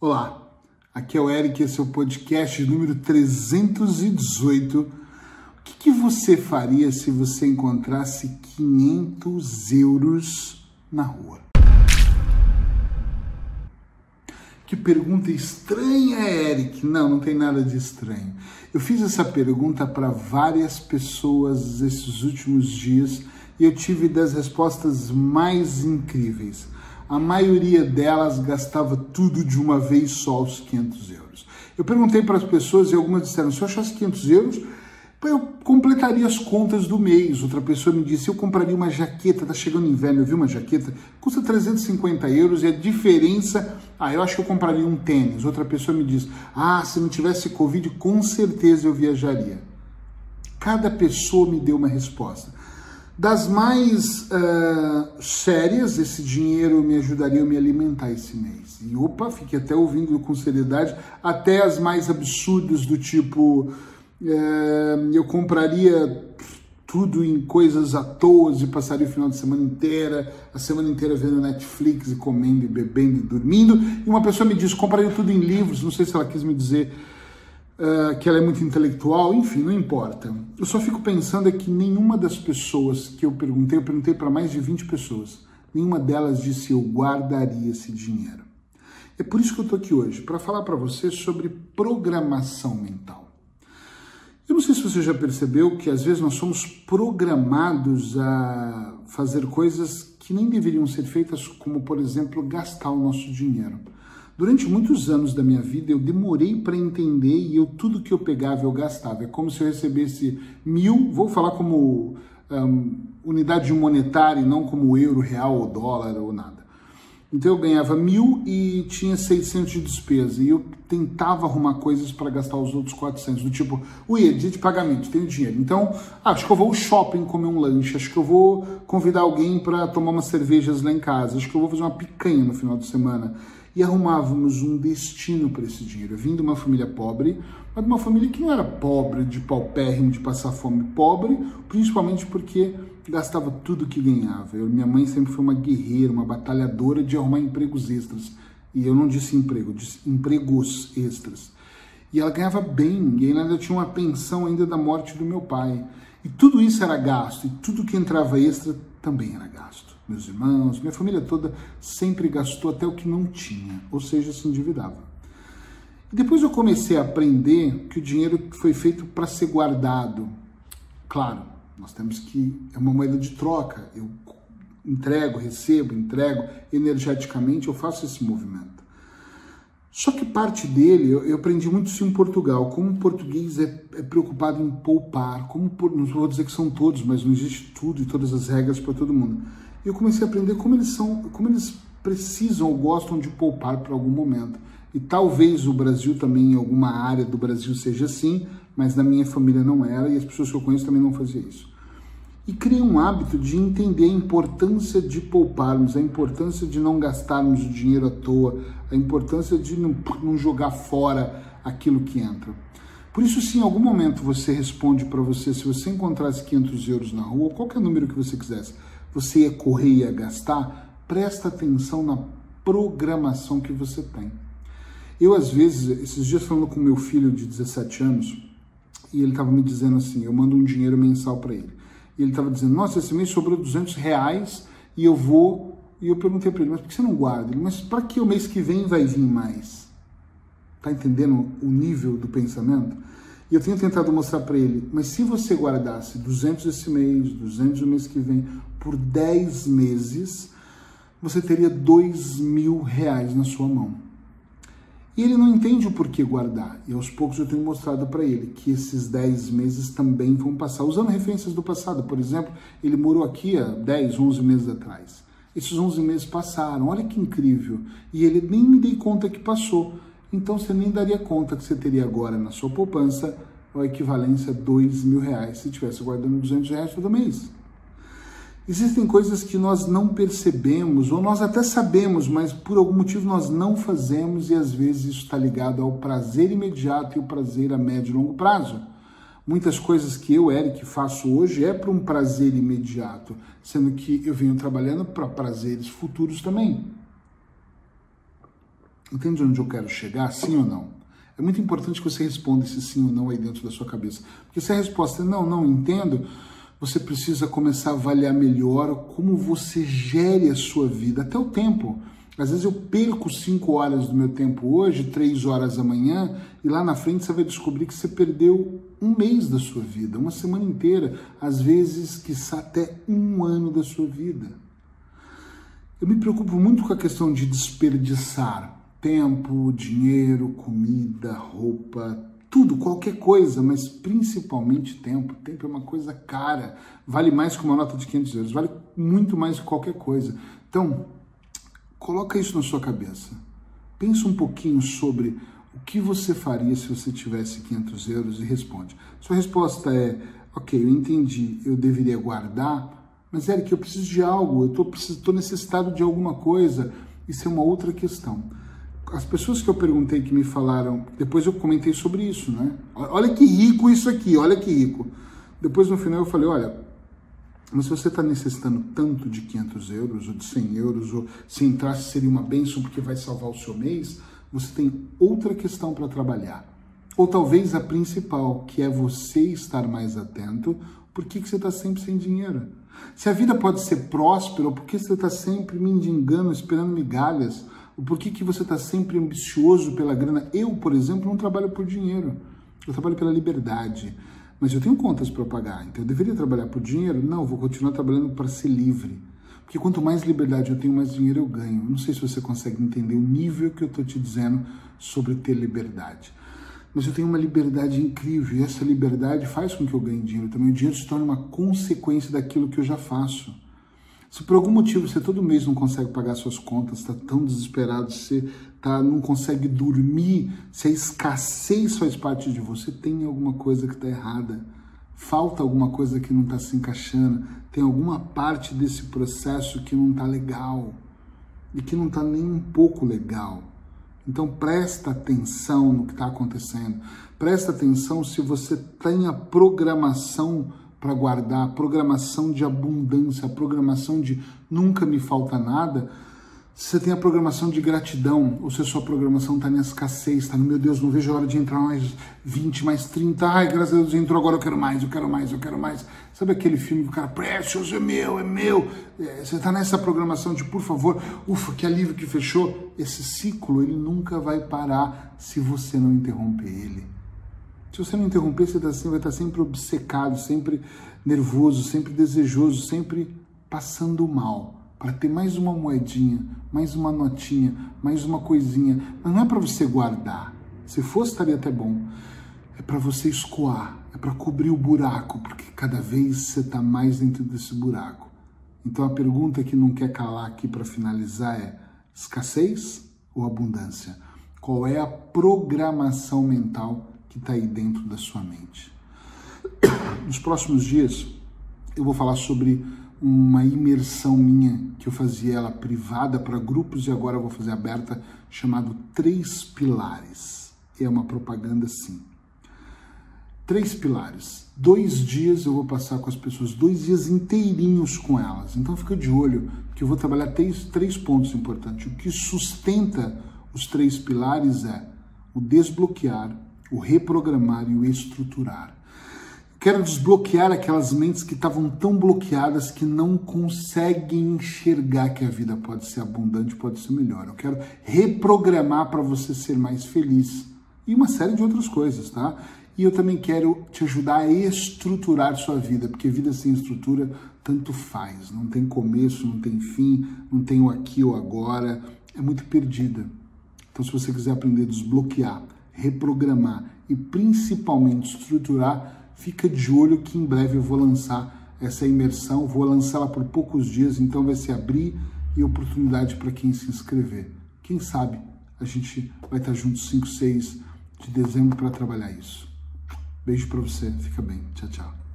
Olá, aqui é o Eric, esse é o podcast número 318. O que, que você faria se você encontrasse 500 euros na rua? Que pergunta estranha, Eric. Não, não tem nada de estranho. Eu fiz essa pergunta para várias pessoas esses últimos dias e eu tive das respostas mais incríveis a maioria delas gastava tudo de uma vez só, os 500 euros. Eu perguntei para as pessoas e algumas disseram: se eu achasse 500 euros, eu completaria as contas do mês. Outra pessoa me disse: eu compraria uma jaqueta, tá chegando inverno, eu vi uma jaqueta, custa 350 euros e a diferença, ah, eu acho que eu compraria um tênis. Outra pessoa me disse: ah, se não tivesse Covid, com certeza eu viajaria. Cada pessoa me deu uma resposta. Das mais uh, sérias, esse dinheiro me ajudaria a me alimentar esse mês. E opa, fiquei até ouvindo com seriedade, até as mais absurdas, do tipo: uh, eu compraria tudo em coisas à toa e passaria o final de semana inteira, a semana inteira vendo Netflix e comendo e bebendo e dormindo. E uma pessoa me disse: compraria tudo em livros, não sei se ela quis me dizer uh, que ela é muito intelectual, enfim, não importa. Eu só fico pensando é que nenhuma das pessoas que eu perguntei, eu perguntei para mais de 20 pessoas, nenhuma delas disse eu guardaria esse dinheiro. É por isso que eu estou aqui hoje, para falar para você sobre programação mental. Eu não sei se você já percebeu que às vezes nós somos programados a fazer coisas que nem deveriam ser feitas, como por exemplo gastar o nosso dinheiro. Durante muitos anos da minha vida, eu demorei para entender e eu tudo que eu pegava eu gastava. É como se eu recebesse mil, vou falar como um, unidade monetária, não como euro, real ou dólar ou nada. Então eu ganhava mil e tinha 600 de despesa. E eu tentava arrumar coisas para gastar os outros 400. Do tipo, ui, é dia de pagamento, tenho dinheiro. Então, ah, acho que eu vou ao shopping comer um lanche. Acho que eu vou convidar alguém para tomar umas cervejas lá em casa. Acho que eu vou fazer uma picanha no final de semana e arrumávamos um destino para esse dinheiro. Eu vim de uma família pobre, mas de uma família que não era pobre, de paupérrimo, de passar fome, pobre, principalmente porque gastava tudo que ganhava. Eu, minha mãe sempre foi uma guerreira, uma batalhadora de arrumar empregos extras. E eu não disse emprego, eu disse empregos extras. E ela ganhava bem, e ainda tinha uma pensão ainda da morte do meu pai. E tudo isso era gasto, e tudo que entrava extra também era gasto. Meus irmãos, minha família toda sempre gastou até o que não tinha, ou seja, se endividava. Depois eu comecei a aprender que o dinheiro foi feito para ser guardado. Claro, nós temos que. É uma moeda de troca. Eu entrego, recebo, entrego energeticamente, eu faço esse movimento. Só que parte dele, eu, eu aprendi muito isso em Portugal, como o português é, é preocupado em poupar, como não vou dizer que são todos, mas não existe tudo e todas as regras para todo mundo. Eu comecei a aprender como eles são, como eles precisam ou gostam de poupar para algum momento. E talvez o Brasil também, em alguma área do Brasil, seja assim, mas na minha família não era e as pessoas que eu conheço também não faziam isso. E criei um hábito de entender a importância de pouparmos, a importância de não gastarmos o dinheiro à toa, a importância de não, não jogar fora aquilo que entra. Por isso, se em algum momento você responde para você, se você encontrasse 500 euros na rua, qualquer número que você quisesse, você ia correr e ia gastar, presta atenção na programação que você tem. Eu, às vezes, esses dias falando com meu filho de 17 anos, e ele estava me dizendo assim, eu mando um dinheiro mensal para ele. E ele estava dizendo, nossa, esse mês sobrou 200 reais e eu vou... E eu perguntei para ele, mas por que você não guarda? Ele, mas para que o mês que vem vai vir mais? Tá entendendo o nível do pensamento? E eu tenho tentado mostrar para ele, mas se você guardasse 200 esse mês, 200 no mês que vem, por 10 meses, você teria 2 mil reais na sua mão. E ele não entende o porquê guardar. E aos poucos eu tenho mostrado para ele que esses 10 meses também vão passar. Usando referências do passado, por exemplo, ele morou aqui há 10, 11 meses atrás. Esses 11 meses passaram, olha que incrível. E ele nem me dei conta que passou. Então você nem daria conta que você teria agora na sua poupança a equivalência a 2 mil reais se estivesse guardando 200 reais todo mês. Existem coisas que nós não percebemos, ou nós até sabemos, mas por algum motivo nós não fazemos, e às vezes isso está ligado ao prazer imediato e o prazer a médio e longo prazo. Muitas coisas que eu, Eric, faço hoje é para um prazer imediato, sendo que eu venho trabalhando para prazeres futuros também. Entende onde eu quero chegar? Sim ou não? É muito importante que você responda esse sim ou não aí dentro da sua cabeça. Porque se a resposta é não, não entendo, você precisa começar a avaliar melhor como você gere a sua vida, até o tempo. Às vezes eu perco cinco horas do meu tempo hoje, três horas amanhã, e lá na frente você vai descobrir que você perdeu um mês da sua vida, uma semana inteira, às vezes, quiçá até um ano da sua vida. Eu me preocupo muito com a questão de desperdiçar tempo, dinheiro, comida, roupa, tudo, qualquer coisa, mas principalmente tempo. Tempo é uma coisa cara, vale mais que uma nota de 500 euros, vale muito mais que qualquer coisa. Então, Coloca isso na sua cabeça. Pensa um pouquinho sobre o que você faria se você tivesse 500 euros e responde. Sua resposta é: ok, eu entendi, eu deveria guardar, mas Eric, eu preciso de algo, eu estou necessitado de alguma coisa. Isso é uma outra questão. As pessoas que eu perguntei que me falaram, depois eu comentei sobre isso, né? Olha que rico isso aqui, olha que rico. Depois no final eu falei: olha, mas se você está necessitando tanto de 500 euros ou de 100 euros, ou se entrasse seria uma benção porque vai salvar o seu mês, você tem outra questão para trabalhar. Ou talvez a principal, que é você estar mais atento, por que, que você está sempre sem dinheiro? Se a vida pode ser próspera, por que você está sempre mendigando, esperando migalhas? Ou por que, que você está sempre ambicioso pela grana? Eu, por exemplo, não trabalho por dinheiro. Eu trabalho pela liberdade. Mas eu tenho contas para pagar, então eu deveria trabalhar por dinheiro? Não, vou continuar trabalhando para ser livre. Porque quanto mais liberdade eu tenho, mais dinheiro eu ganho. Não sei se você consegue entender o nível que eu estou te dizendo sobre ter liberdade. Mas eu tenho uma liberdade incrível e essa liberdade faz com que eu ganhe dinheiro também. O dinheiro se torna uma consequência daquilo que eu já faço. Se por algum motivo você todo mês não consegue pagar suas contas, está tão desesperado, você tá, não consegue dormir, se a escassez faz parte de você, tem alguma coisa que está errada. Falta alguma coisa que não está se encaixando, tem alguma parte desse processo que não está legal e que não está nem um pouco legal. Então presta atenção no que está acontecendo. Presta atenção se você tem a programação para guardar, programação de abundância, programação de nunca me falta nada. Você tem a programação de gratidão, ou se a sua programação está na escassez, está no meu Deus, não vejo a hora de entrar mais 20, mais 30, ai, graças a Deus entrou, agora eu quero mais, eu quero mais, eu quero mais. Sabe aquele filme do cara, Precious, é meu, é meu. É, você está nessa programação de, por favor, ufa, que alívio que fechou. Esse ciclo, ele nunca vai parar se você não interromper ele. Se você não interromper, você tá assim, vai estar sempre obcecado, sempre nervoso, sempre desejoso, sempre passando mal para ter mais uma moedinha, mais uma notinha, mais uma coisinha. Mas não é para você guardar. Se fosse, estaria até bom. É para você escoar, é para cobrir o buraco, porque cada vez você está mais dentro desse buraco. Então a pergunta que não quer calar aqui para finalizar é: escassez ou abundância? Qual é a programação mental que está aí dentro da sua mente. Nos próximos dias eu vou falar sobre uma imersão minha que eu fazia ela privada para grupos e agora vou fazer aberta chamado Três Pilares. É uma propaganda sim. Três pilares. Dois dias eu vou passar com as pessoas, dois dias inteirinhos com elas. Então fica de olho que eu vou trabalhar três, três pontos importantes. O que sustenta os três pilares é o desbloquear, o reprogramar e o estruturar. Quero desbloquear aquelas mentes que estavam tão bloqueadas que não conseguem enxergar que a vida pode ser abundante, pode ser melhor. Eu quero reprogramar para você ser mais feliz e uma série de outras coisas, tá? E eu também quero te ajudar a estruturar sua vida, porque vida sem estrutura tanto faz, não tem começo, não tem fim, não tem o aqui ou agora, é muito perdida. Então, se você quiser aprender a desbloquear reprogramar e principalmente estruturar, fica de olho que em breve eu vou lançar essa imersão, vou lançá-la por poucos dias, então vai se abrir e oportunidade para quem se inscrever. Quem sabe a gente vai estar juntos 5, 6 de dezembro para trabalhar isso. Beijo para você, fica bem. Tchau, tchau.